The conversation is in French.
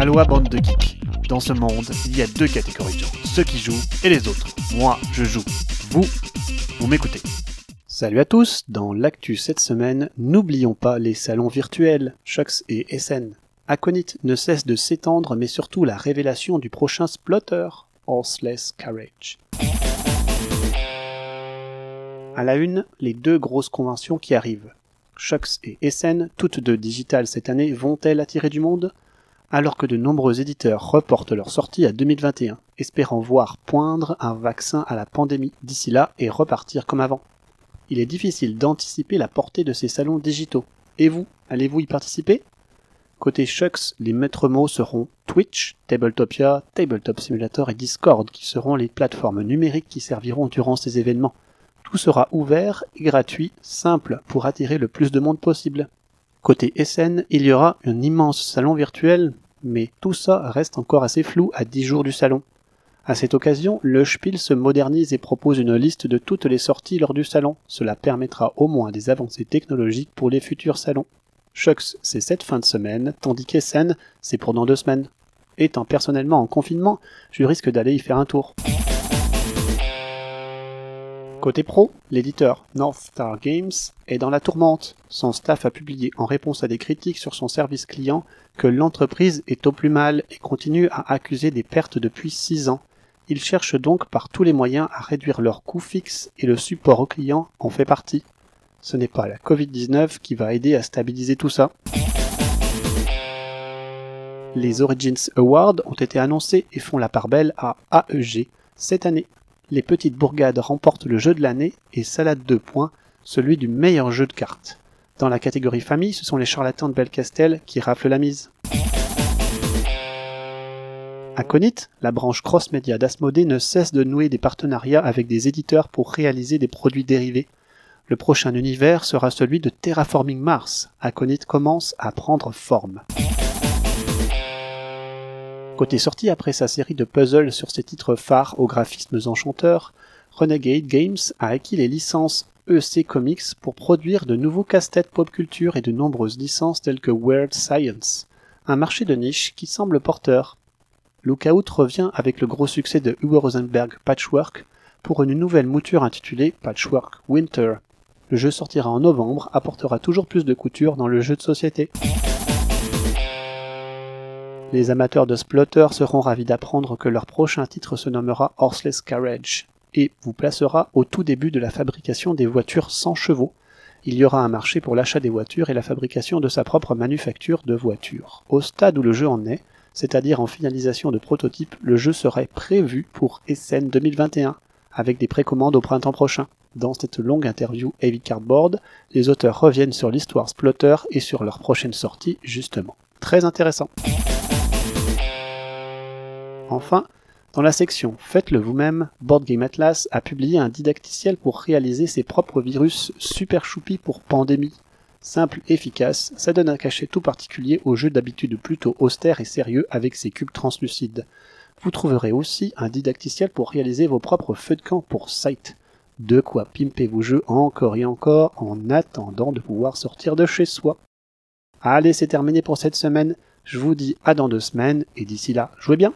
Aloha bande de geeks. Dans ce monde, il y a deux catégories de gens, ceux qui jouent et les autres. Moi, je joue. Vous, vous m'écoutez. Salut à tous, dans l'actu cette semaine, n'oublions pas les salons virtuels, Shox et SN. Aconit ne cesse de s'étendre, mais surtout la révélation du prochain Splotter, Horseless Carriage. À la une, les deux grosses conventions qui arrivent. Shox et SN, toutes deux digitales cette année, vont-elles attirer du monde? Alors que de nombreux éditeurs reportent leur sortie à 2021, espérant voir poindre un vaccin à la pandémie d'ici là et repartir comme avant. Il est difficile d'anticiper la portée de ces salons digitaux. Et vous, allez-vous y participer? Côté Shux, les maîtres mots seront Twitch, Tabletopia, Tabletop Simulator et Discord qui seront les plateformes numériques qui serviront durant ces événements. Tout sera ouvert et gratuit, simple pour attirer le plus de monde possible. Côté SN, il y aura un immense salon virtuel, mais tout ça reste encore assez flou à 10 jours du salon. À cette occasion, le Spiel se modernise et propose une liste de toutes les sorties lors du salon. Cela permettra au moins des avancées technologiques pour les futurs salons. Shux, c'est cette fin de semaine, tandis qu'Essen, c'est pour dans deux semaines. Étant personnellement en confinement, je risque d'aller y faire un tour. Côté pro, l'éditeur North Star Games est dans la tourmente. Son staff a publié en réponse à des critiques sur son service client que l'entreprise est au plus mal et continue à accuser des pertes depuis 6 ans. Ils cherchent donc par tous les moyens à réduire leurs coûts fixes et le support aux clients en fait partie. Ce n'est pas la Covid-19 qui va aider à stabiliser tout ça. Les Origins Awards ont été annoncés et font la part belle à AEG cette année les petites bourgades remportent le jeu de l'année et Salade 2 points, celui du meilleur jeu de cartes. Dans la catégorie famille, ce sont les charlatans de Belcastel qui raflent la mise. Aconit, la branche cross-média d'Asmodée ne cesse de nouer des partenariats avec des éditeurs pour réaliser des produits dérivés. Le prochain univers sera celui de Terraforming Mars. Aconit commence à prendre forme. Côté sortie après sa série de puzzles sur ses titres phares aux graphismes enchanteurs, Renegade Games a acquis les licences EC Comics pour produire de nouveaux casse-têtes pop culture et de nombreuses licences telles que Weird Science, un marché de niche qui semble porteur. Lookout revient avec le gros succès de Hugo Rosenberg Patchwork pour une nouvelle mouture intitulée Patchwork Winter. Le jeu sortira en novembre, apportera toujours plus de couture dans le jeu de société. Les amateurs de Splotter seront ravis d'apprendre que leur prochain titre se nommera Horseless Carriage et vous placera au tout début de la fabrication des voitures sans chevaux. Il y aura un marché pour l'achat des voitures et la fabrication de sa propre manufacture de voitures. Au stade où le jeu en est, c'est-à-dire en finalisation de prototype, le jeu serait prévu pour SN 2021, avec des précommandes au printemps prochain. Dans cette longue interview Heavy Cardboard, les auteurs reviennent sur l'histoire Splotter et sur leur prochaine sortie, justement. Très intéressant. Enfin, dans la section Faites-le vous-même, Board Game Atlas a publié un didacticiel pour réaliser ses propres virus super choupi pour pandémie. Simple, efficace, ça donne un cachet tout particulier au jeu d'habitude plutôt austère et sérieux avec ses cubes translucides. Vous trouverez aussi un didacticiel pour réaliser vos propres feux de camp pour Sight. De quoi pimper vos jeux encore et encore en attendant de pouvoir sortir de chez soi. Allez, c'est terminé pour cette semaine. Je vous dis à dans deux semaines et d'ici là, jouez bien.